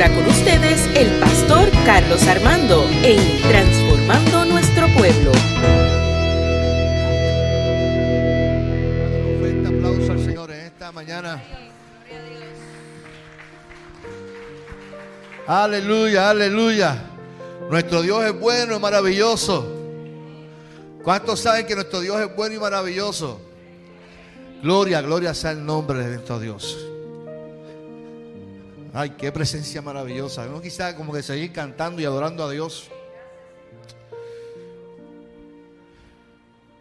ahora con ustedes el pastor Carlos Armando en Transformando Nuestro Pueblo. Un fuerte aplauso al Señor en esta mañana. Aleluya, aleluya. Nuestro Dios es bueno y maravilloso. ¿Cuántos saben que nuestro Dios es bueno y maravilloso? Gloria, gloria sea el nombre de nuestro Dios. Ay, qué presencia maravillosa. Uno quizá como que seguir cantando y adorando a Dios.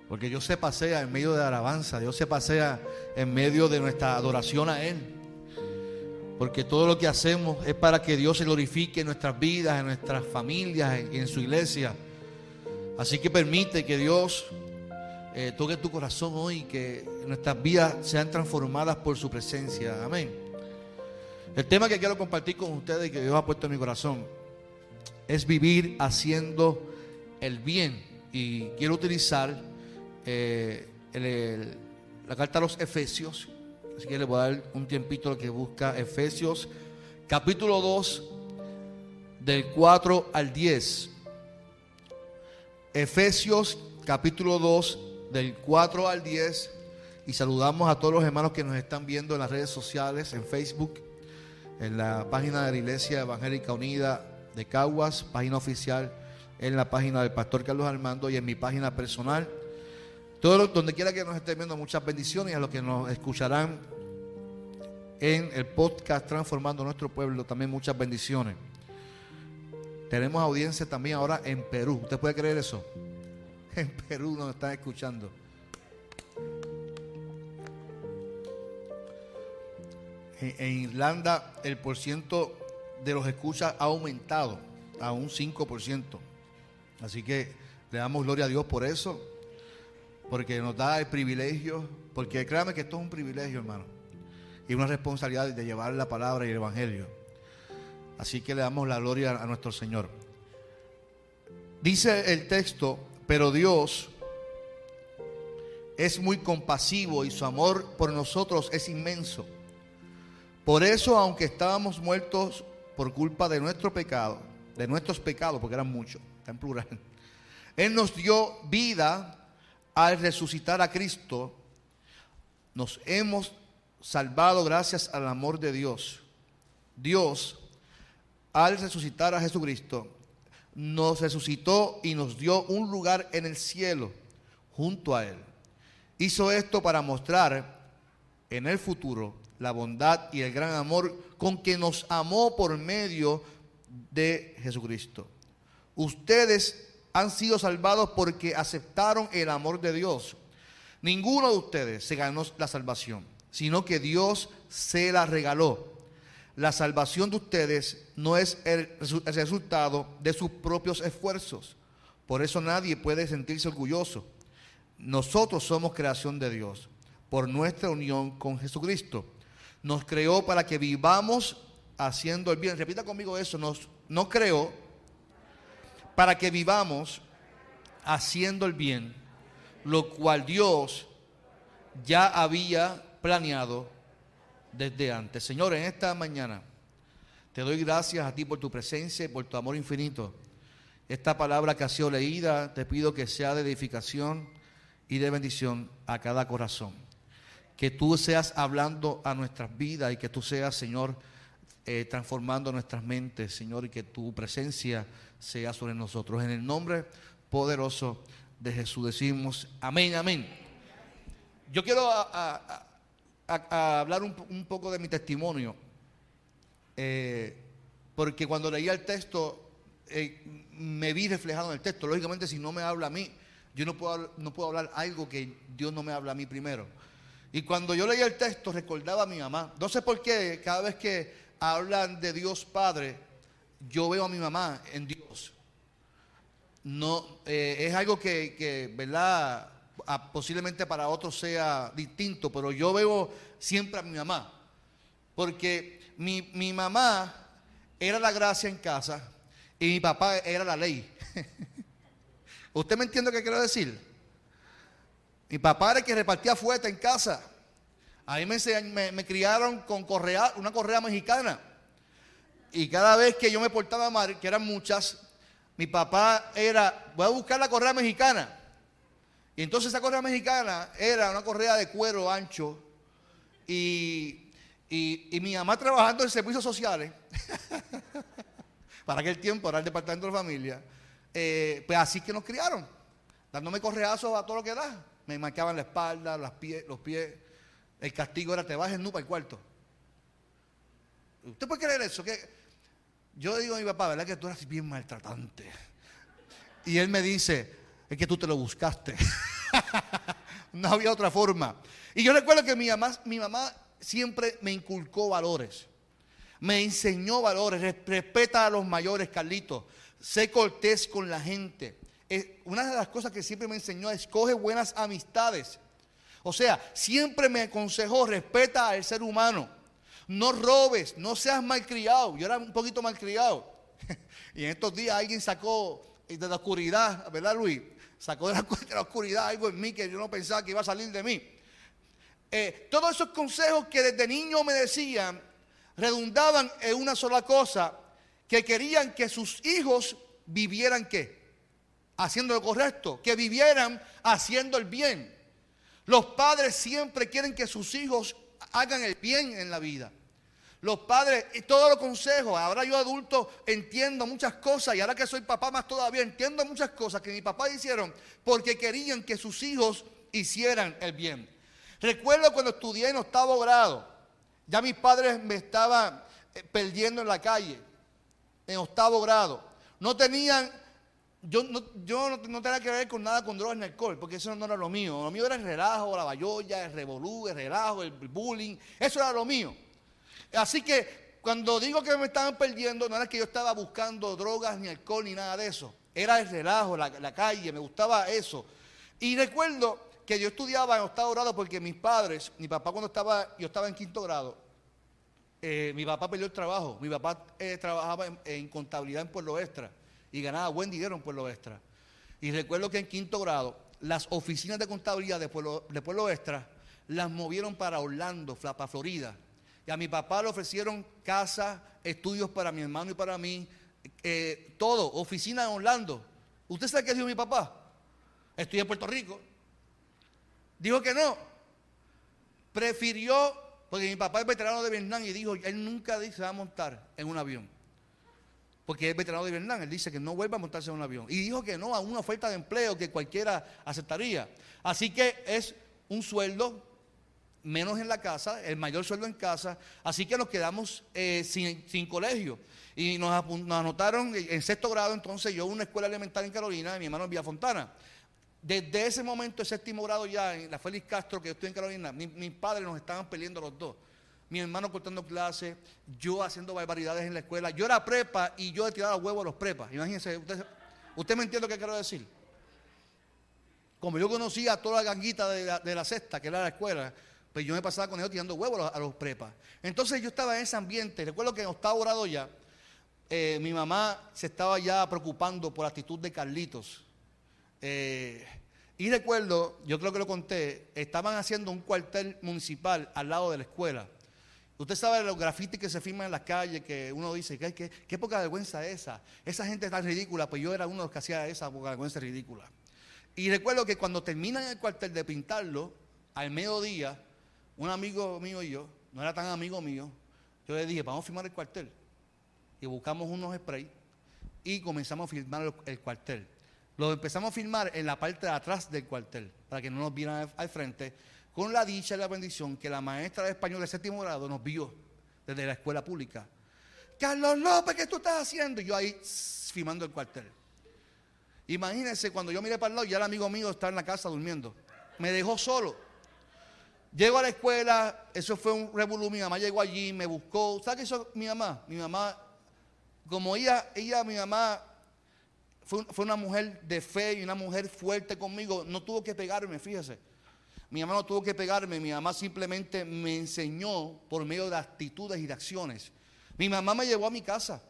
Porque Dios se pasea en medio de la alabanza, Dios se pasea en medio de nuestra adoración a Él. Porque todo lo que hacemos es para que Dios se glorifique en nuestras vidas, en nuestras familias, en, en su iglesia. Así que permite que Dios eh, toque tu corazón hoy, que nuestras vidas sean transformadas por su presencia. Amén. El tema que quiero compartir con ustedes y que Dios ha puesto en mi corazón es vivir haciendo el bien. Y quiero utilizar eh, la carta a los Efesios. Así que le voy a dar un tiempito a lo que busca Efesios, capítulo 2, del 4 al 10. Efesios, capítulo 2, del 4 al 10. Y saludamos a todos los hermanos que nos están viendo en las redes sociales, en Facebook, en la página de la Iglesia Evangélica Unida de Caguas, página oficial, en la página del Pastor Carlos Armando y en mi página personal. Todo donde quiera que nos estén viendo, muchas bendiciones a los que nos escucharán en el podcast Transformando Nuestro Pueblo, también muchas bendiciones. Tenemos audiencia también ahora en Perú. ¿Usted puede creer eso? En Perú nos están escuchando. En, Irlanda el porciento de los escuchas ha aumentado a un 5%. Así que le damos gloria a Dios por eso, porque nos da el privilegio, porque créame que esto es un privilegio, hermano, y una responsabilidad de llevar la palabra y el evangelio. Así que le damos la gloria a nuestro Señor. Dice el texto, pero Dios es muy compasivo y su amor por nosotros es inmenso. Por eso, aunque estábamos muertos por culpa de nuestro pecado, de nuestros pecados, porque eran muchos, está en plural, Él nos dio vida al resucitar a Cristo. Nos hemos salvado gracias al amor de Dios. Dios, al resucitar a Jesucristo, nos resucitó y nos dio un lugar en el cielo junto a Él. Hizo esto para mostrar en el futuro la bondad y el gran amor con que nos amó por medio de Jesucristo. Ustedes han sido salvados porque aceptaron el amor de Dios. Ninguno de ustedes se ganó la salvación, sino que Dios se la regaló. La salvación de ustedes no es el, resu- el resultado de sus propios esfuerzos. Por eso nadie puede sentirse orgulloso. Nosotros somos creación de Dios por nuestra unión con Jesucristo. Nos creó para que vivamos haciendo el bien. Repita conmigo eso. Nos, nos creó para que vivamos haciendo el bien, lo cual Dios ya había planeado desde antes. Señor, en esta mañana te doy gracias a ti por tu presencia y por tu amor infinito. Esta palabra que ha sido leída, te pido que sea de edificación y de bendición a cada corazón. Que tú seas hablando a nuestras vidas y que tú seas, Señor, eh, transformando nuestras mentes, Señor, y que tu presencia sea sobre nosotros. En el nombre poderoso de Jesús decimos amén, amén. Yo quiero hablar un poco de mi testimonio, eh, porque cuando leía el texto eh, me vi reflejado en el texto. Lógicamente, si no me habla a mí, yo no puedo, no puedo hablar algo que Dios no me habla a mí primero. Y cuando yo leía el texto, recordaba a mi mamá. No sé por qué, cada vez que hablan de Dios Padre, yo veo a mi mamá en Dios. No, eh, es algo que, ¿verdad? Ah, posiblemente para otros sea distinto, pero yo veo siempre a mi mamá. Porque mi, mi mamá era la gracia en casa y mi papá era la ley. ¿Usted me entiende lo que quiero decir? Mi papá era el que repartía fuerte en casa. A mí me, me, me criaron con una correa mexicana. Y cada vez que yo me portaba mal, que eran muchas, mi papá era, voy a buscar la correa mexicana. Y entonces esa correa mexicana era una correa de cuero ancho. Y, mi mamá trabajando en servicios sociales, para aquel tiempo era el departamento de familia, eh, pues así que nos criaron, dándome correazos a todo lo que da. Me marcaban la espalda, los pies, los pies. El castigo era te bajes nu para el cuarto. ¿Usted puede creer eso? Que yo digo a mi papá, ¿verdad que tú eras bien maltratante? Y él me dice, es que tú te lo buscaste. no había otra forma. Y yo recuerdo que mi mamá, mi mamá siempre me inculcó valores. Me enseñó valores. Respeta a los mayores, Carlitos. Sé cortés con la gente. Una de las cosas que siempre me enseñó es escoge buenas amistades. O sea, siempre me aconsejó, respeta al ser humano. No robes, no seas malcriado. Yo era un poquito malcriado. y en estos días alguien sacó de la oscuridad, ¿verdad, Luis? Sacó de la, oscuridad algo en mí que yo no pensaba que iba a salir de mí. Eh, todos esos consejos que desde niño me decían redundaban en una sola cosa, que querían que sus hijos vivieran qué? Haciendo lo correcto, que vivieran haciendo el bien. Los padres siempre quieren que sus hijos hagan el bien en la vida. Los padres, y todos los consejos, ahora yo adulto entiendo muchas cosas y ahora que soy papá más todavía entiendo muchas cosas que mi papá hicieron porque querían que sus hijos hicieran el bien. Recuerdo cuando estudié en octavo grado, ya mis padres me estaban eh, perdiendo en la calle, en octavo grado. No tenían, yo, no, yo no, tenía que ver con nada con drogas ni alcohol, porque eso no era lo mío. Lo mío era el relajo, la bayolla, el revolú, el relajo, el bullying. Eso era lo mío. Así que cuando digo que me estaban perdiendo, no era que yo estaba buscando drogas ni alcohol ni nada de eso. Era el relajo, la, la calle, me gustaba eso. Y recuerdo que yo estudiaba en octavo grado porque mis padres, mi papá cuando estaba, yo estaba en quinto grado, eh, mi papá perdió el trabajo. Mi papá eh, trabajaba en, contabilidad en Pueblo Extra y ganaba buen dinero en Pueblo Extra. Y recuerdo que en quinto grado, las oficinas de contabilidad de Pueblo, de Pueblo Extra las movieron para Orlando, para Florida. Y a mi papá le ofrecieron casa, estudios para mi hermano y para mí, eh, todo, oficina en Orlando. ¿Usted sabe qué dijo mi papá? Estoy en Puerto Rico. Dijo que no. Prefirió, porque mi papá es veterano de Vietnam y dijo, él nunca se va a montar en un avión. Porque es veterano de Vietnam, él dice que no vuelva a montarse en un avión. Y dijo que no a una oferta de empleo que cualquiera aceptaría. Así que es un sueldo menos en la casa, el mayor sueldo en casa. Así que nos quedamos eh, sin, colegio. Y nos, anotaron en sexto grado, entonces yo una escuela elemental en Carolina, mi hermano en Villa Fontana. Desde ese momento, el séptimo grado ya, en la Félix Castro, que yo estoy en Carolina, mis padres nos estaban peleando los dos. Mi hermano cortando clases, yo haciendo barbaridades en la escuela. Yo era prepa y yo he tirado huevos a los prepas. Imagínense, usted, usted me entiende lo que quiero decir. Como yo conocía a toda la ganguita de la, de la cesta, que era la escuela, pues yo me pasaba con ellos tirando huevos a los, prepas. Entonces yo estaba en ese ambiente. Recuerdo que en octavo grado ya, eh, mi mamá se estaba ya preocupando por la actitud de Carlitos. Eh, y recuerdo, yo creo que lo conté, estaban haciendo un cuartel municipal al lado de la escuela. Usted sabe los grafitis que se firman en las calles, que uno dice, ¿qué, qué, qué poca vergüenza esa? Esa gente tan ridícula, pues yo era uno de los que hacía esa poca vergüenza ridícula. Y recuerdo que cuando terminan el cuartel de pintarlo, al mediodía, un amigo mío y yo, no era tan amigo mío, yo le dije, vamos a firmar el cuartel. Y buscamos unos sprays y comenzamos a firmar el cuartel. Lo empezamos a filmar en la parte de atrás del cuartel, para que no nos vieran al frente, con la dicha y la bendición que la maestra de español de séptimo grado nos vio desde la escuela pública. Carlos López, ¿qué tú estás haciendo? Y yo ahí filmando el cuartel. Imagínense, cuando yo miré para el lado, ya el amigo mío estaba en la casa durmiendo. Me dejó solo. Llego a la escuela, eso fue un revolú, mi mamá llegó allí, me buscó. ¿Sabe qué hizo mi mamá? Mi mamá, como ella, ella, mi mamá fue, una mujer de fe y una mujer fuerte conmigo. No tuvo que pegarme, fíjese. Mi mamá no tuvo que pegarme, mi mamá simplemente me enseñó por medio de actitudes y de acciones. Mi mamá me llevó a mi casa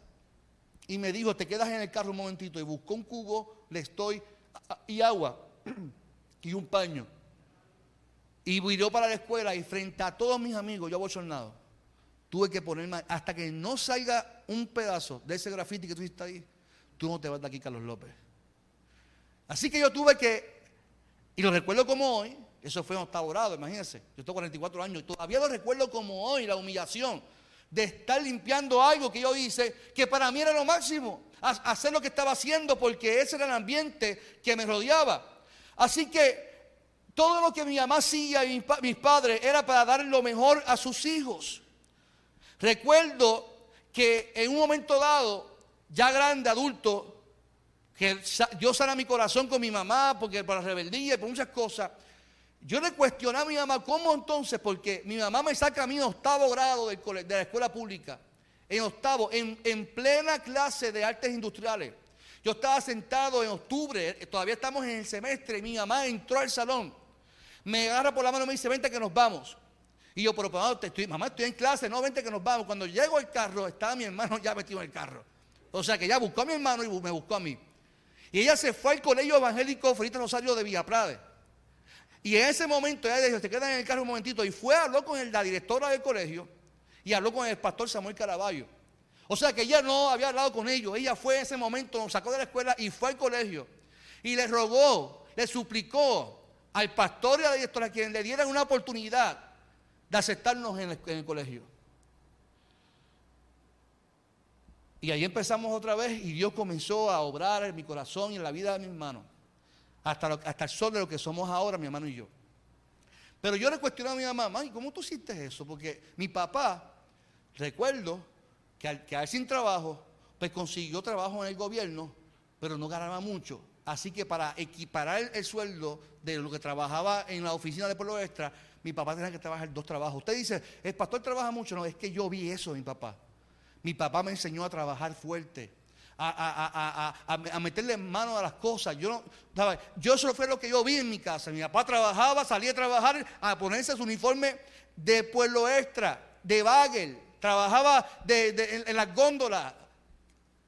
y me dijo, te quedas en el carro un momentito y buscó un cubo, le estoy, y agua y un paño. Y viró para la escuela y frente a todos mis amigos, yo abochornado, tuve que ponerme, hasta que no salga un pedazo de ese grafiti que tú hiciste ahí, tú no te vas de aquí, Carlos López. Así que yo tuve que, y lo recuerdo como hoy, eso fue en octavo imagínense, yo tengo 44 años, y todavía lo recuerdo como hoy, la humillación de estar limpiando algo que yo hice, que para mí era lo máximo, hacer lo que estaba haciendo, porque ese era el ambiente que me rodeaba. Así que todo lo que mi mamá hacía y mis padres era para dar lo mejor a sus hijos. Recuerdo que en un momento dado, ya grande, adulto, que Dios sana mi corazón con mi mamá, porque por la rebeldía y por muchas cosas, yo le cuestioné a mi mamá, ¿cómo entonces? Porque mi mamá me saca a mí en octavo grado de la escuela pública, en octavo, en, en plena clase de artes industriales. Yo estaba sentado en octubre, todavía estamos en el semestre, y mi mamá entró al salón, me agarra por la mano y me dice, vente que nos vamos. Y yo, pero mamá estoy, mamá, estoy en clase, no, vente que nos vamos. Cuando llego al carro, estaba mi hermano ya metido en el carro. O sea que ella buscó a mi hermano y me buscó a mí. Y ella se fue al colegio evangélico Felito Rosario de Villaprade. Y en ese momento ella dijo, te quedan en el carro un momentito. Y fue, habló con la directora del colegio y habló con el pastor Samuel Caraballo. O sea que ella no había hablado con ellos. Ella fue en ese momento, nos sacó de la escuela y fue al colegio. Y le rogó, le suplicó al pastor y a la directora que le dieran una oportunidad de aceptarnos en el, colegio. Y ahí empezamos otra vez y Dios comenzó a obrar en mi corazón y en la vida de mi hermano. Hasta, hasta el sol de lo que somos ahora, mi hermano y yo. Pero yo le cuestioné a mi mamá, ¿y cómo tú hiciste eso? Porque mi papá, recuerdo que al quedar sin trabajo, pues consiguió trabajo en el gobierno, pero no ganaba mucho. Así que para equiparar el, sueldo de lo que trabajaba en la oficina de Pueblo Extra, mi papá tenía que trabajar dos trabajos. Usted dice, el pastor trabaja mucho. No, es que yo vi eso de mi papá. Mi papá me enseñó a trabajar fuerte, a, meterle mano a las cosas. Yo, no, yo eso fue lo que yo vi en mi casa. Mi papá trabajaba, salía a trabajar, a ponerse su uniforme de pueblo extra, de bagel. Trabajaba en, en las góndolas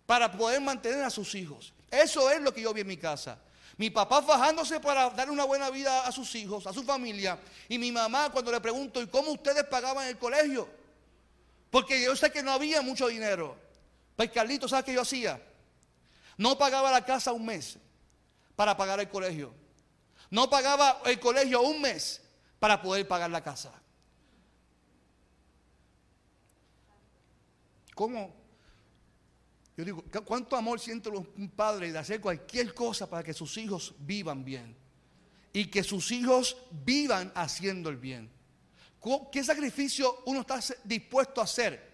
para poder mantener a sus hijos. Eso es lo que yo vi en mi casa. Mi papá fajándose para dar una buena vida a sus hijos, a su familia. Y mi mamá cuando le pregunto, ¿y cómo ustedes pagaban el colegio? Porque yo sé que no había mucho dinero. Pues Carlito, ¿sabes qué yo hacía? No pagaba la casa un mes para pagar el colegio. No pagaba el colegio un mes para poder pagar la casa. ¿Cómo? Yo digo, ¿cuánto amor siente un padre de hacer cualquier cosa para que sus hijos vivan bien? Y que sus hijos vivan haciendo el bien. ¿Qué sacrificio uno está dispuesto a hacer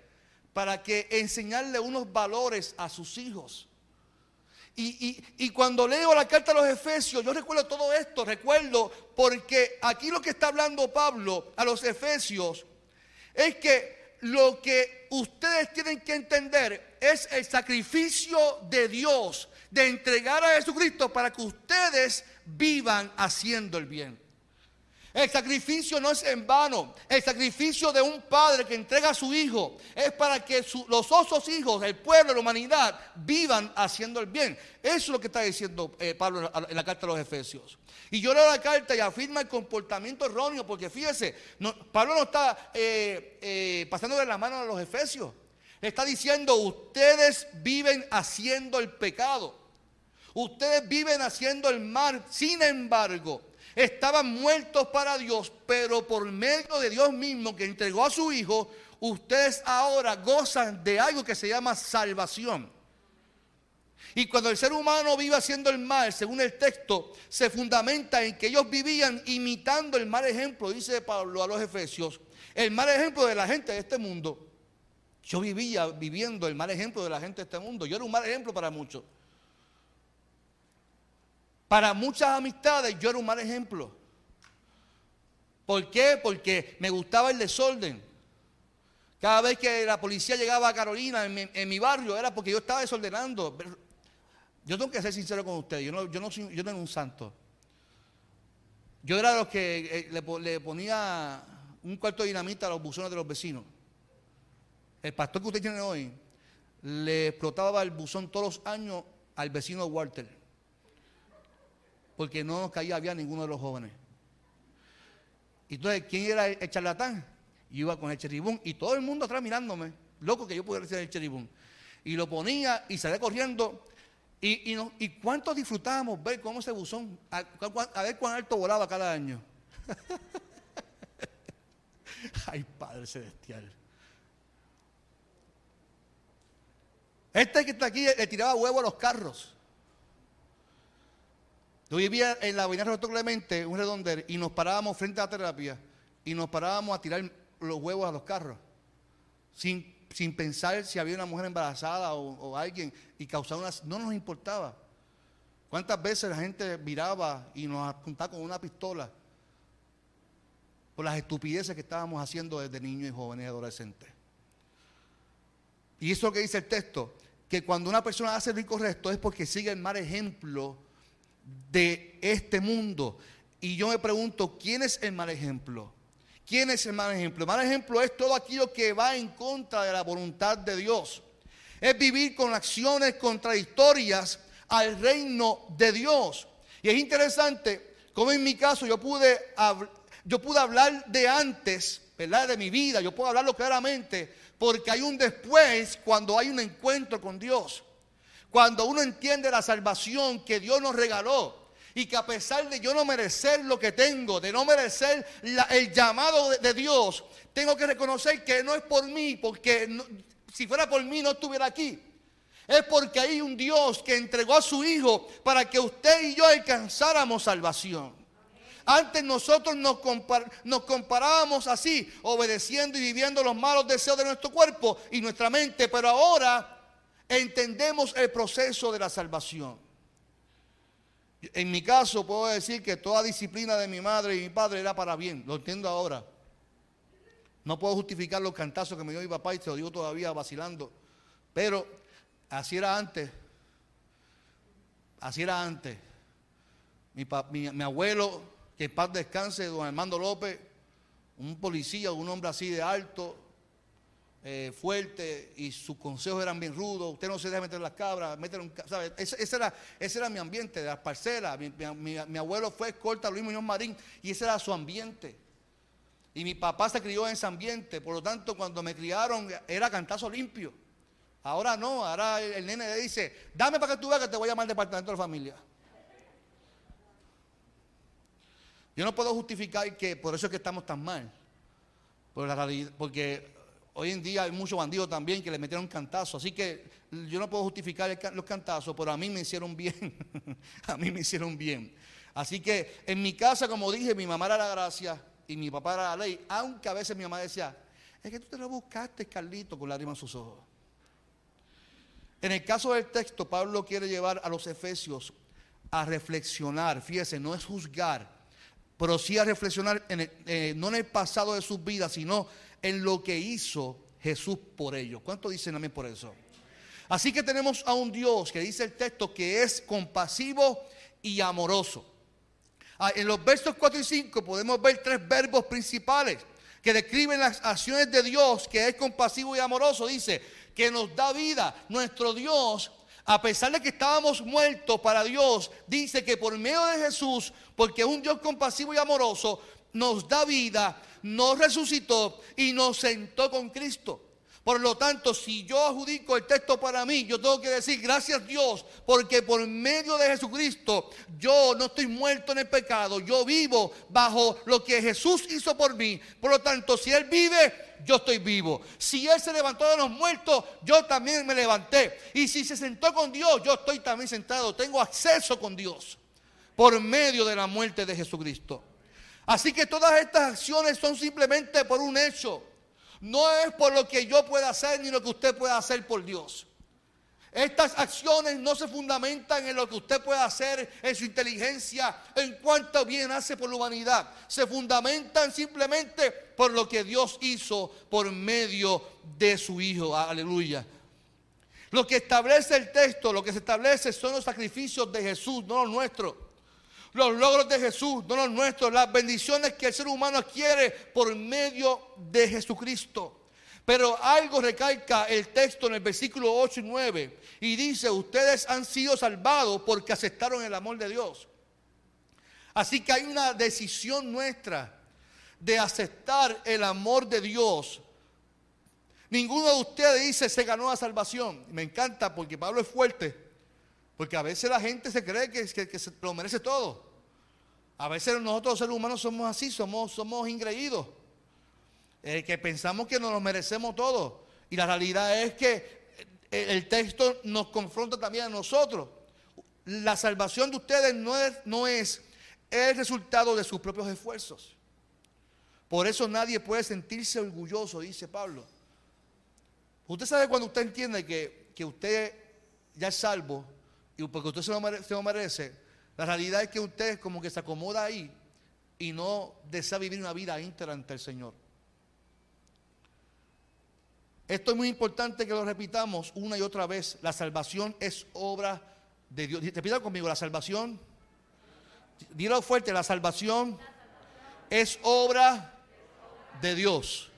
para que enseñarle unos valores a sus hijos? Y, y, cuando leo la carta a los Efesios, yo recuerdo todo esto, recuerdo, porque aquí lo que está hablando Pablo a los Efesios es que lo que ustedes tienen que entender es el sacrificio de Dios de entregar a Jesucristo para que ustedes vivan haciendo el bien. El sacrificio no es en vano. El sacrificio de un padre que entrega a su hijo es para que los otros hijos, el pueblo, la humanidad, vivan haciendo el bien. Eso es lo que está diciendo eh, Pablo en la carta de los Efesios. Y yo leo la carta y afirma el comportamiento erróneo, porque fíjese, Pablo no está eh, eh, pasando de la mano a los Efesios. Está diciendo, ustedes viven haciendo el pecado. Ustedes viven haciendo el mal. Sin embargo, estaban muertos para Dios, pero por medio de Dios mismo que entregó a su Hijo, ustedes ahora gozan de algo que se llama salvación. Y cuando el ser humano vive haciendo el mal, según el texto, se fundamenta en que ellos vivían imitando el mal ejemplo, dice Pablo a los Efesios, el mal ejemplo de la gente de este mundo. Yo vivía viviendo el mal ejemplo de la gente de este mundo. Yo era un mal ejemplo para muchos. Para muchas amistades yo era un mal ejemplo. ¿Por qué? Porque me gustaba el desorden. Cada vez que la policía llegaba a Carolina, en mi, barrio, era porque yo estaba desordenando. Yo tengo que ser sincero con ustedes, yo no, soy, yo no era un santo. Yo era de los que eh, le, ponía un cuarto de dinamita a los buzones de los vecinos. El pastor que usted tiene hoy le explotaba el buzón todos los años al vecino Walter porque no nos caía bien ninguno de los jóvenes. Entonces, ¿quién era el charlatán? Y iba con el cheribún y todo el mundo atrás mirándome, loco que yo pudiera hacer el cheribún. Y lo ponía y salía corriendo. Y, y, y cuánto disfrutábamos ver cómo ese buzón, a, a ver cuán alto volaba cada año. Ay, Padre Celestial. Este que está aquí le tiraba huevo a los carros. Yo vivía en la avenida Roberto Clemente, un redonder, y nos parábamos frente a la terapia y nos parábamos a tirar los huevos a los carros. Sin, sin pensar si había una mujer embarazada o, alguien y causaba una. No nos importaba. ¿Cuántas veces la gente miraba y nos apuntaba con una pistola por las estupideces que estábamos haciendo desde niños y jóvenes y adolescentes? Y eso que dice el texto, que cuando una persona hace lo incorrecto es porque sigue el mal ejemplo de este mundo. Y yo me pregunto, ¿quién es el mal ejemplo? ¿Quién es el mal ejemplo? El mal ejemplo es todo aquello que va en contra de la voluntad de Dios. Es vivir con acciones contradictorias al reino de Dios. Y es interesante como en mi caso yo pude, yo pude hablar de antes, ¿verdad? De mi vida, yo puedo hablarlo claramente porque hay un después cuando hay un encuentro con Dios. Cuando uno entiende la salvación que Dios nos regaló y que a pesar de yo no merecer lo que tengo, de no merecer el llamado de, Dios, tengo que reconocer que no es por mí, porque si fuera por mí no estuviera aquí. Es porque hay un Dios que entregó a su Hijo para que usted y yo alcanzáramos salvación. Antes nosotros nos, comparábamos así, obedeciendo y viviendo los malos deseos de nuestro cuerpo y nuestra mente, pero ahora entendemos el proceso de la salvación. En mi caso puedo decir que toda disciplina de mi madre y mi padre era para bien, lo entiendo ahora. No puedo justificar los cantazos que me dio mi papá y te lo digo todavía vacilando, pero así era antes. Así era antes. Mi, mi abuelo que paz descanse don Armando López, un policía, un hombre así de alto, eh, fuerte, y sus consejos eran bien rudos, usted no se deja meter las cabras, meter un... ¿sabe? Ese, era, ese era mi ambiente, de las parcelas, mi, abuelo fue escolta Luis Muñoz Marín, y ese era su ambiente. Y mi papá se crió en ese ambiente, por lo tanto cuando me criaron era cantazo limpio. Ahora no, ahora el, nene le dice, dame para que tú veas que te voy a llamar al departamento de familia. Yo no puedo justificar que por eso es que estamos tan mal. porque hoy en día hay muchos bandidos también que le metieron cantazos. Así que yo no puedo justificar los cantazos, pero a mí me hicieron bien. a mí me hicieron bien. Así que en mi casa, como dije, mi mamá era la gracia y mi papá era la ley. Aunque a veces mi mamá decía, es que tú te lo buscaste, Carlito, con lágrimas en sus ojos. En el caso del texto, Pablo quiere llevar a los efesios a reflexionar. Fíjese, no es juzgar, pero sí a reflexionar eh, no en el pasado de sus vidas, sino en lo que hizo Jesús por ellos. ¿Cuánto dicen amén por eso? Así que tenemos a un Dios que dice el texto que es compasivo y amoroso. Ah, en los versos 4 y 5 podemos ver tres verbos principales que describen las acciones de Dios, que es compasivo y amoroso. Dice que nos da vida. Nuestro Dios a pesar de que estábamos muertos para Dios, dice que por medio de Jesús, porque es un Dios compasivo y amoroso, nos da vida, nos resucitó y nos sentó con Cristo. Por lo tanto, si yo adjudico el texto para mí, yo tengo que decir gracias Dios, porque por medio de Jesucristo yo no estoy muerto en el pecado, yo vivo bajo lo que Jesús hizo por mí. Por lo tanto, si Él vive, yo estoy vivo. Si Él se levantó de los muertos, yo también me levanté. Y si se sentó con Dios, yo estoy también sentado. Tengo acceso con Dios por medio de la muerte de Jesucristo. Así que todas estas acciones son simplemente por un hecho. No es por lo que yo pueda hacer ni lo que usted pueda hacer por Dios. Estas acciones no se fundamentan en lo que usted pueda hacer, en su inteligencia, en cuánto bien hace por la humanidad. Se fundamentan simplemente por lo que Dios hizo por medio de su Hijo. Aleluya. Lo que establece el texto, lo que se establece son los sacrificios de Jesús, no los nuestros los logros de Jesús, no los nuestros, las bendiciones que el ser humano adquiere por medio de Jesucristo. Pero algo recalca el texto en el versículo 8 y 9 y dice, ustedes han sido salvados porque aceptaron el amor de Dios. Así que hay una decisión nuestra de aceptar el amor de Dios, ninguno de ustedes dice se ganó la salvación. Me encanta porque Pablo es fuerte, porque a veces la gente se cree que, que, se lo merece todo. A veces nosotros seres humanos somos así, somos, somos ingreídos, eh, que pensamos que nos lo merecemos todo. Y la realidad es que el texto nos confronta también a nosotros. La salvación de ustedes no es, no es el resultado de sus propios esfuerzos. Por eso nadie puede sentirse orgulloso, dice Pablo. Usted sabe cuando usted entiende que, usted ya es salvo y porque usted se lo, merece, la realidad es que usted como que se acomoda ahí y no desea vivir una vida íntegra ante el Señor. Esto es muy importante que lo repitamos una y otra vez. La salvación es obra de Dios. Repita conmigo, la salvación. Dilo fuerte, la salvación es obra de Dios.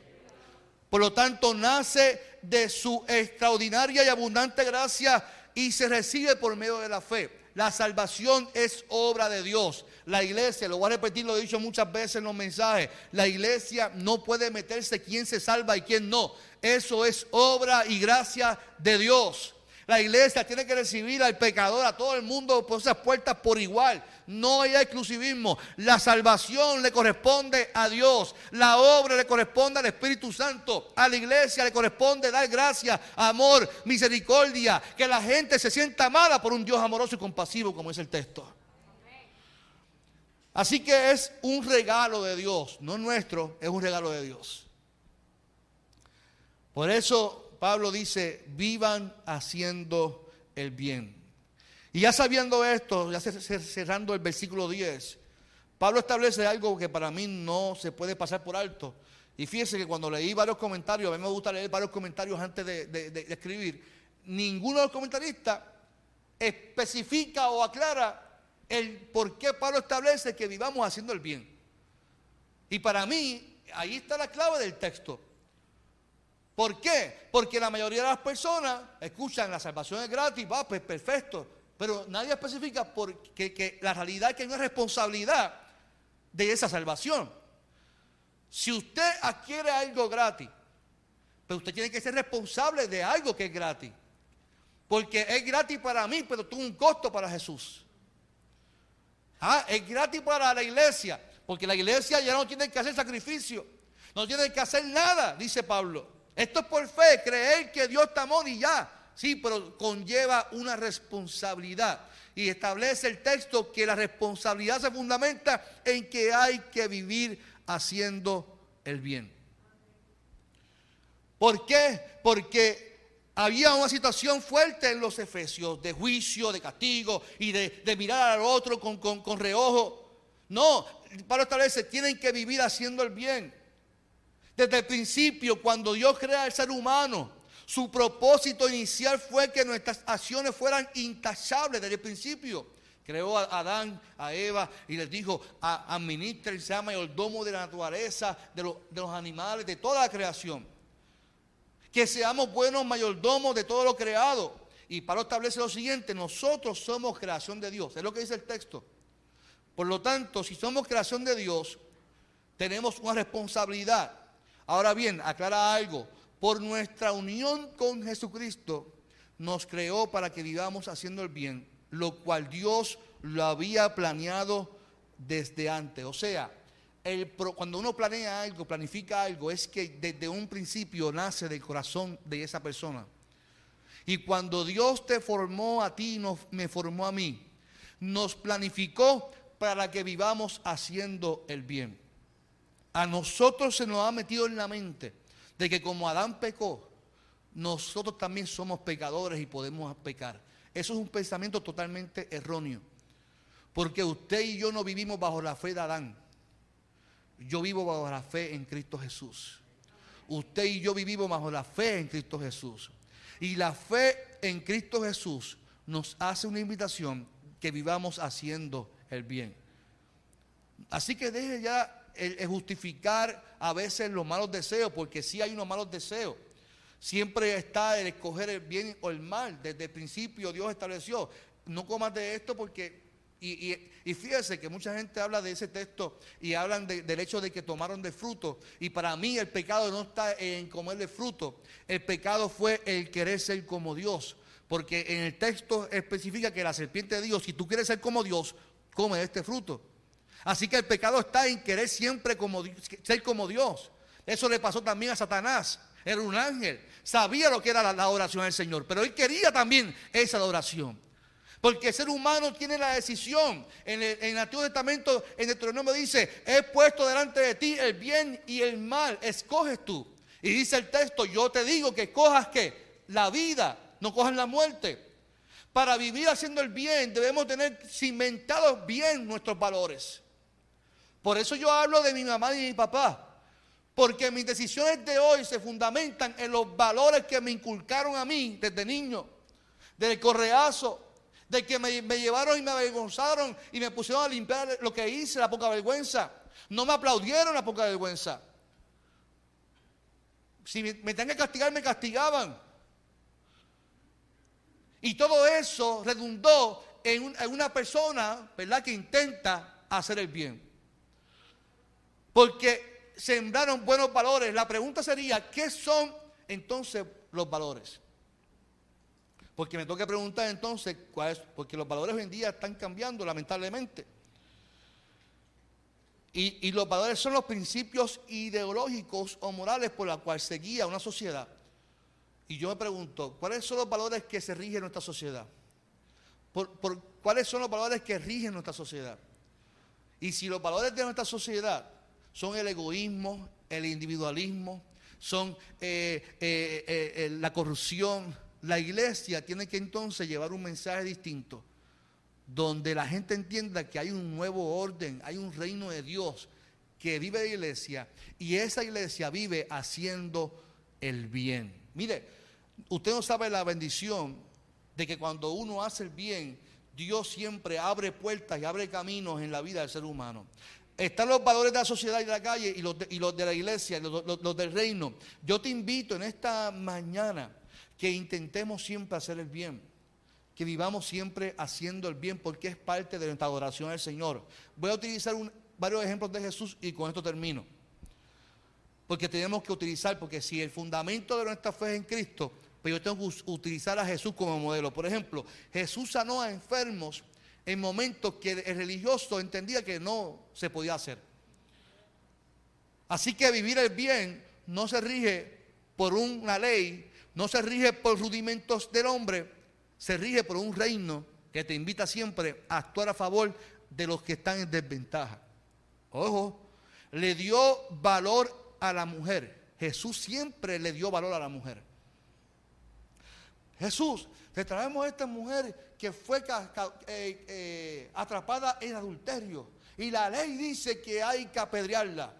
Por lo tanto, nace de su extraordinaria y abundante gracia y se recibe por medio de la fe. La salvación es obra de Dios. La iglesia, lo voy a repetir, lo he dicho muchas veces en los mensajes, la iglesia no puede meterse quién se salva y quién no. Eso es obra y gracia de Dios. La iglesia tiene que recibir al pecador, a todo el mundo por esas puertas por igual. No hay exclusivismo. La salvación le corresponde a Dios. La obra le corresponde al Espíritu Santo. A la iglesia le corresponde dar gracia, amor, misericordia. Que la gente se sienta amada por un Dios amoroso y compasivo, como es el texto. Así que es un regalo de Dios, no nuestro, es un regalo de Dios. Por eso Pablo dice, vivan haciendo el bien. Y ya sabiendo esto, ya cerrando el versículo 10, Pablo establece algo que para mí no se puede pasar por alto. Y fíjese que cuando leí varios comentarios, a mí me gusta leer varios comentarios antes de, escribir, ninguno de los comentaristas especifica o aclara el por qué Pablo establece que vivamos haciendo el bien. Y para mí, ahí está la clave del texto. ¿Por qué? Porque la mayoría de las personas escuchan la salvación es gratis, va, pues perfecto. Pero nadie especifica porque que la realidad es que hay una responsabilidad de esa salvación. Si usted adquiere algo gratis, pero usted tiene que ser responsable de algo que es gratis. Porque es gratis para mí, pero tuvo un costo para Jesús. Ah, es gratis para la iglesia, porque la iglesia ya no tiene que hacer sacrificio, no tiene que hacer nada, dice Pablo. Esto es por fe, creer que Dios está amor y ya. Sí, pero conlleva una responsabilidad. Y establece el texto que la responsabilidad se fundamenta en que hay que vivir haciendo el bien. ¿Por qué? Porque había una situación fuerte en los efesios de juicio, de castigo y de, mirar al otro con, con reojo. No, Pablo establece, tienen que vivir haciendo el bien. Desde el principio, cuando Dios crea al ser humano, su propósito inicial fue que nuestras acciones fueran intachables desde el principio. Creó a Adán, a Eva y les dijo, administren, se llama el domo de la naturaleza, de, de los animales, de toda la creación. Que seamos buenos mayordomos de todo lo creado. Y Pablo establece lo siguiente, nosotros somos creación de Dios. Es lo que dice el texto. Por lo tanto, si somos creación de Dios, tenemos una responsabilidad Ahora bien, aclara algo. Por nuestra unión con Jesucristo nos creó para que vivamos haciendo el bien, lo cual Dios lo había planeado desde antes. O sea, el, cuando uno planea algo, planifica algo, es que desde un principio nace del corazón de esa persona. Y cuando Dios te formó a ti, nos, me formó a mí, nos planificó para que vivamos haciendo el bien. A nosotros se nos ha metido en la mente de que como Adán pecó, nosotros también somos pecadores y podemos pecar. Eso es un pensamiento totalmente erróneo. Porque usted y yo no vivimos bajo la fe de Adán. Yo vivo bajo la fe en Cristo Jesús. Usted y yo vivimos bajo la fe en Cristo Jesús. Y la fe en Cristo Jesús nos hace una invitación que vivamos haciendo el bien. Así que deje ya el, justificar a veces los malos deseos, porque sí hay unos malos deseos. Siempre está el escoger el bien o el mal. Desde el principio Dios estableció, no comas de esto porque Y, y, fíjese que mucha gente habla de ese texto y hablan del hecho de que tomaron de fruto. Y para mí el pecado no está en comer de fruto. El pecado fue el querer ser como Dios. Porque en el texto especifica que la serpiente de Dios, si tú quieres ser como Dios, come este fruto. Así que el pecado está en querer siempre ser como Dios. Eso le pasó también a Satanás. Era un ángel. Sabía lo que era la, la oración del Señor. Pero él quería también esa adoración. Porque el ser humano tiene la decisión. En el, Antiguo Testamento, en Deuteronomio dice, he puesto delante de ti el bien y el mal, escoges tú. Y dice el texto, yo te digo que cojas que la vida, no cojas la muerte. Para vivir haciendo el bien debemos tener cimentados bien nuestros valores. Por eso yo hablo de mi mamá y mi papá. Porque mis decisiones de hoy se fundamentan en los valores que me inculcaron a mí desde niño. Desde el correazo, de que me, llevaron y me avergonzaron y me pusieron a limpiar lo que hice, la poca vergüenza. No me aplaudieron la poca vergüenza. Si me, tenían que castigar, me castigaban. Y todo eso redundó en, en, una persona, ¿verdad?, que intenta hacer el bien. Porque sembraron buenos valores. La pregunta sería, ¿qué son entonces los valores? Porque me toca preguntar entonces, ¿cuál porque los valores hoy en día están cambiando lamentablemente. Y, los valores son los principios ideológicos o morales por los cuales se guía una sociedad. Y yo me pregunto, ¿cuáles son los valores que se rigen en nuestra sociedad? Por, ¿Cuáles son los valores que rigen nuestra sociedad? Y si los valores de nuestra sociedad son el egoísmo, el individualismo, son eh, eh, eh, la corrupción, la iglesia tiene que entonces llevar un mensaje distinto, donde la gente entienda que hay un nuevo orden, hay un reino de Dios que vive la iglesia y esa iglesia vive haciendo el bien. Mire, usted no sabe la bendición de que cuando uno hace el bien, Dios siempre abre puertas y abre caminos en la vida del ser humano. Están los valores de la sociedad y de la calle y los de, la iglesia, los del reino. Yo te invito en esta mañana que intentemos siempre hacer el bien, que vivamos siempre haciendo el bien, porque es parte de nuestra adoración al Señor. Voy a utilizar varios ejemplos de Jesús y con esto termino. Porque tenemos que utilizar, porque si el fundamento de nuestra fe es en Cristo, pues yo tengo que utilizar a Jesús como modelo. Por ejemplo, Jesús sanó a enfermos en momentos que el religioso entendía que no se podía hacer. Así que vivir el bien no se rige por una ley, no se rige por rudimentos del hombre, se rige por un reino que te invita siempre a actuar a favor de los que están en desventaja. Ojo, le dio valor a la mujer. Jesús siempre le dio valor a la mujer. Jesús, te traemos a esta mujer que fue eh, eh, atrapada en adulterio. Y la ley dice que hay que apedrearla.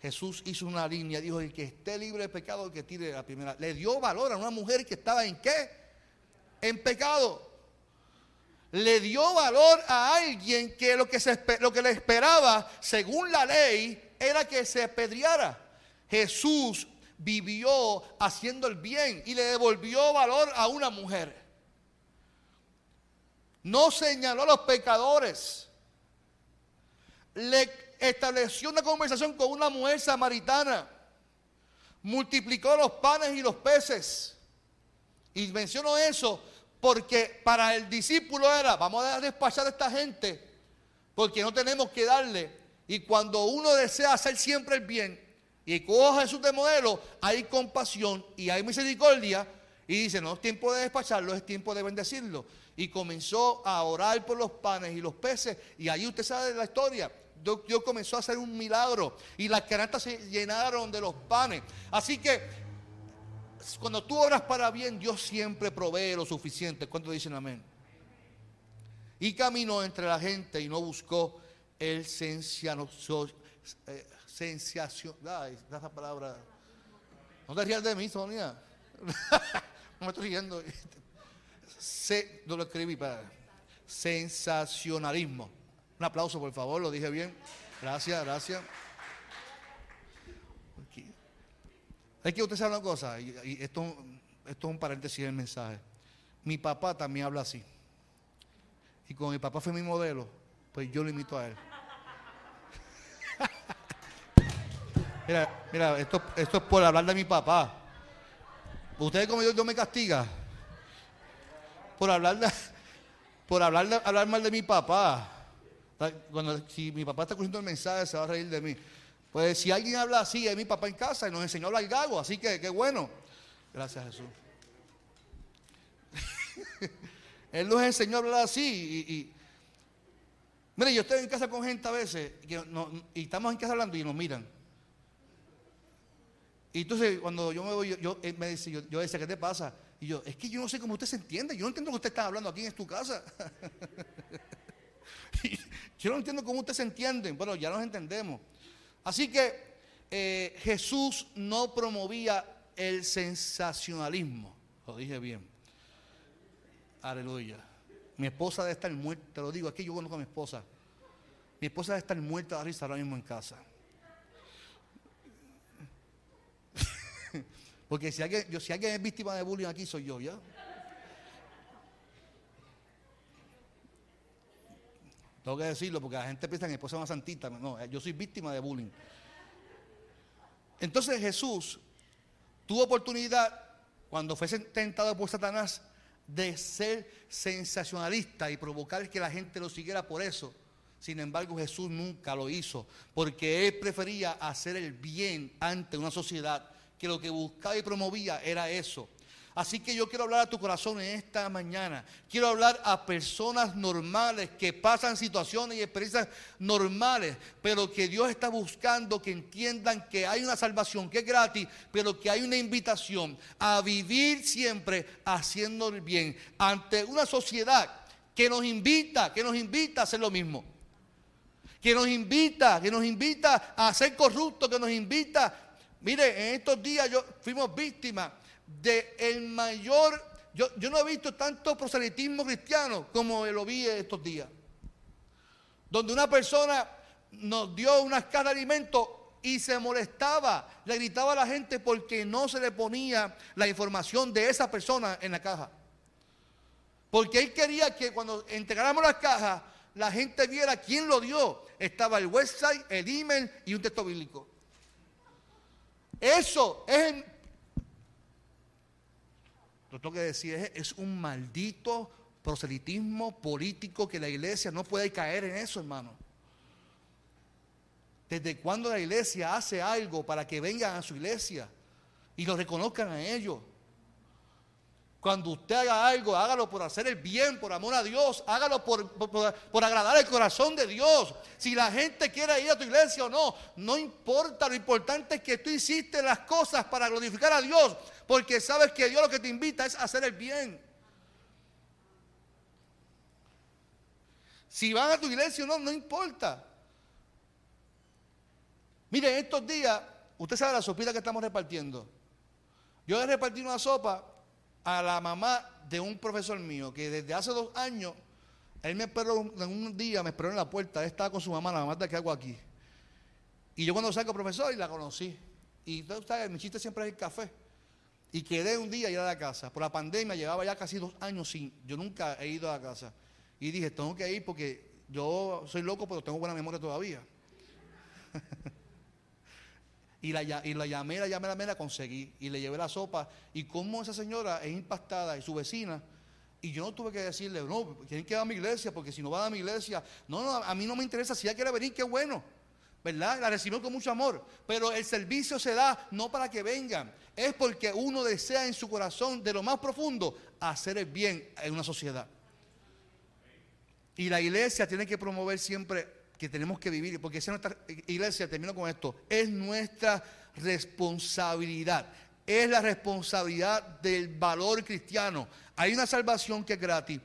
Jesús hizo una línea, dijo, el que esté libre de pecado, que tire la primera. Le dio valor a una mujer que estaba en qué? En pecado. Le dio valor a alguien que lo que, se, lo que le esperaba, según la ley, era que se apedreara. Jesús vivió haciendo el bien y le devolvió valor a una mujer. No señaló a los pecadores. Le estableció una conversación con una mujer samaritana, multiplicó los panes y los peces. Y menciono eso porque para el discípulo era, vamos a despachar a esta gente, porque no tenemos que darle. Y cuando uno desea hacer siempre el bien y coge Jesús de modelo, hay compasión y hay misericordia. Y dice, no es tiempo de despacharlo, es tiempo de bendecirlo. Y comenzó a orar por los panes y los peces. Y ahí usted sabe la historia. Dios, comenzó a hacer un milagro y las canastas se llenaron de los panes. Así que cuando tú oras para bien, Dios siempre provee lo suficiente. ¿Cuántos dicen amén? Y caminó entre la gente y no buscó el. Eh, sensación. Ay, esa palabra. No te rías de mí, Sonia. me estoy riendo. Se, no lo escribí para. Sensacionalismo. Un aplauso, por favor, lo dije bien. Gracias, gracias. Es que usted sabe una cosa, y, esto, esto es un paréntesis del mensaje. Mi papá también habla así. Y como mi papá fue mi modelo, pues yo lo imito a él. mira, mira, esto, esto es por hablar de mi papá. ¿Ustedes como yo, Dios me castiga? Por hablar por hablar, hablar mal de mi papá. Cuando, si mi papá está escuchando el mensaje, se va a reír de mí. Pues si alguien habla así, es mi papá en casa y nos enseñó a hablar gago, así que qué bueno. Gracias Jesús. Él nos enseñó a hablar así y, mire, yo estoy en casa con gente a veces y estamos en casa hablando y nos miran. Y entonces cuando yo me voy, yo, me dice, yo, decía, ¿qué te pasa? Y yo, es que yo no sé cómo usted se entiende, yo no entiendo lo que usted está hablando aquí en tu casa. yo no entiendo cómo usted se entiende, bueno, ya nos entendemos. Así que eh, Jesús no promovía el sensacionalismo, lo dije bien. Aleluya. Mi esposa debe estar muerta, te lo digo, aquí yo conozco a mi esposa. Mi esposa debe estar muerta de risa ahora mismo en casa. Porque si alguien, yo, si alguien es víctima de bullying aquí soy yo, ¿ya? Tengo que decirlo porque la gente piensa que mi esposa es una santita. No, yo soy víctima de bullying. Entonces Jesús tuvo oportunidad, cuando fue tentado por Satanás, de ser sensacionalista y provocar que la gente lo siguiera por eso. Sin embargo, Jesús nunca lo hizo, porque él prefería hacer el bien ante una sociedad que lo que buscaba y promovía era eso. Así que yo quiero hablar a tu corazón en esta mañana. Quiero hablar a personas normales que pasan situaciones y experiencias normales, pero que Dios está buscando que entiendan que hay una salvación que es gratis, pero que hay una invitación a vivir siempre haciendo el bien ante una sociedad que nos invita, que nos invita a hacer lo mismo. Que nos invita, que nos invita a ser corruptos, que nos invita Mire, en estos días yo fuimos víctimas de el mayor, yo, yo no he visto tanto proselitismo cristiano como lo vi estos días. Donde una persona nos dio unas cajas de alimentos y se molestaba, le gritaba a la gente porque no se le ponía la información de esa persona en la caja. Porque él quería que cuando entregáramos las cajas, la gente viera quién lo dio. Estaba el website, el email y un texto bíblico. Eso es lo tengo que decir, es, un maldito proselitismo político que la iglesia no puede caer en eso, hermano. ¿Desde cuando la iglesia hace algo para que vengan a su iglesia y lo reconozcan a ellos? Cuando usted haga algo, hágalo por hacer el bien, por amor a Dios, hágalo por, por, agradar el corazón de Dios. Si la gente quiere ir a tu iglesia o no, no importa, lo importante es que tú hiciste las cosas para glorificar a Dios, porque sabes que Dios lo que te invita es hacer el bien. Si van a tu iglesia o no, no importa. Mire, estos días, usted sabe la sopita que estamos repartiendo. Yo he repartido una sopa a la mamá de un profesor mío que desde hace dos años, él me esperó en un día, me esperó en la puerta, él estaba con su mamá, la mamá de que hago aquí. Y yo cuando salgo profesor y la conocí. Y usted mi chiste siempre es el café. Y quedé un día y a la casa. Por la pandemia llevaba ya casi dos años sin, yo nunca he ido a la casa. Y dije, tengo que ir porque yo soy loco, pero tengo buena memoria todavía. Y la, y la llamé, la llamé, la llamé, la conseguí. Y le llevé la sopa. Y como esa señora es impactada y su vecina. Y yo no tuve que decirle, no, tienen que ir a mi iglesia, porque si no va a mi iglesia, no, no, a mí no me interesa, si ella quiere venir, qué bueno. ¿Verdad? La recibió con mucho amor. Pero el servicio se da no para que vengan, es porque uno desea en su corazón, de lo más profundo, hacer el bien en una sociedad. Y la iglesia tiene que promover siempre que tenemos que vivir, porque esa es nuestra iglesia, termino con esto, es nuestra responsabilidad. Es la responsabilidad del valor cristiano. Hay una salvación que es gratis.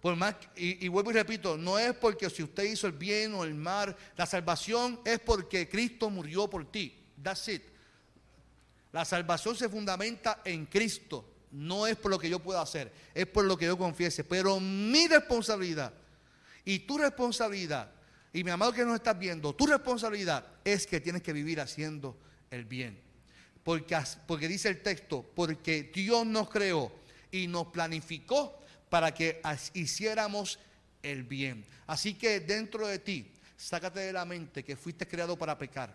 Por más, y, y, vuelvo y repito, no es porque si usted hizo el bien o el mal, la salvación es porque Cristo murió por ti. That's it. La salvación se fundamenta en Cristo. No es por lo que yo pueda hacer, es por lo que yo confiese. Pero mi responsabilidad y tu responsabilidad, y mi amado que nos estás viendo, tu responsabilidad es que tienes que vivir haciendo el bien. Porque, porque dice el texto, porque Dios nos creó y nos planificó para que hiciéramos el bien. Así que dentro de ti, sácate de la mente que fuiste creado para pecar.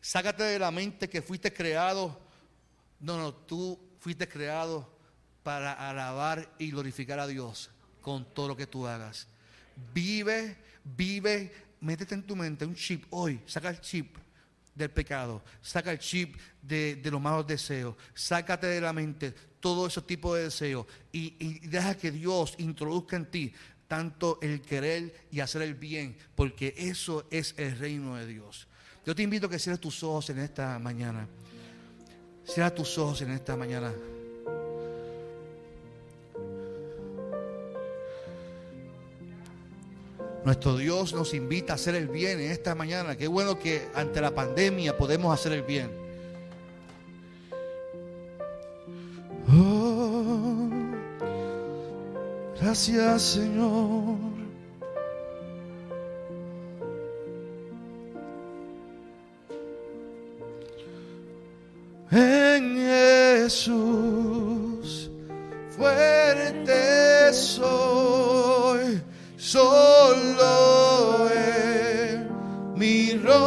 Sácate de la mente que fuiste creado. No, no, tú fuiste creado para alabar y glorificar a Dios con todo lo que tú hagas. Vive, vive, métete en tu mente un chip hoy, saca el chip del pecado, saca el chip de, los malos deseos, sácate de la mente todo ese tipo de deseos y, y deja que Dios introduzca en ti tanto el querer y hacer el bien, porque eso es el reino de Dios. Yo te invito a que cierres tus ojos en esta mañana. Cierra tus ojos en esta mañana. Nuestro Dios nos invita a hacer el bien en esta mañana. Qué bueno que ante la pandemia podemos hacer el bien. Oh, gracias Señor. En Jesús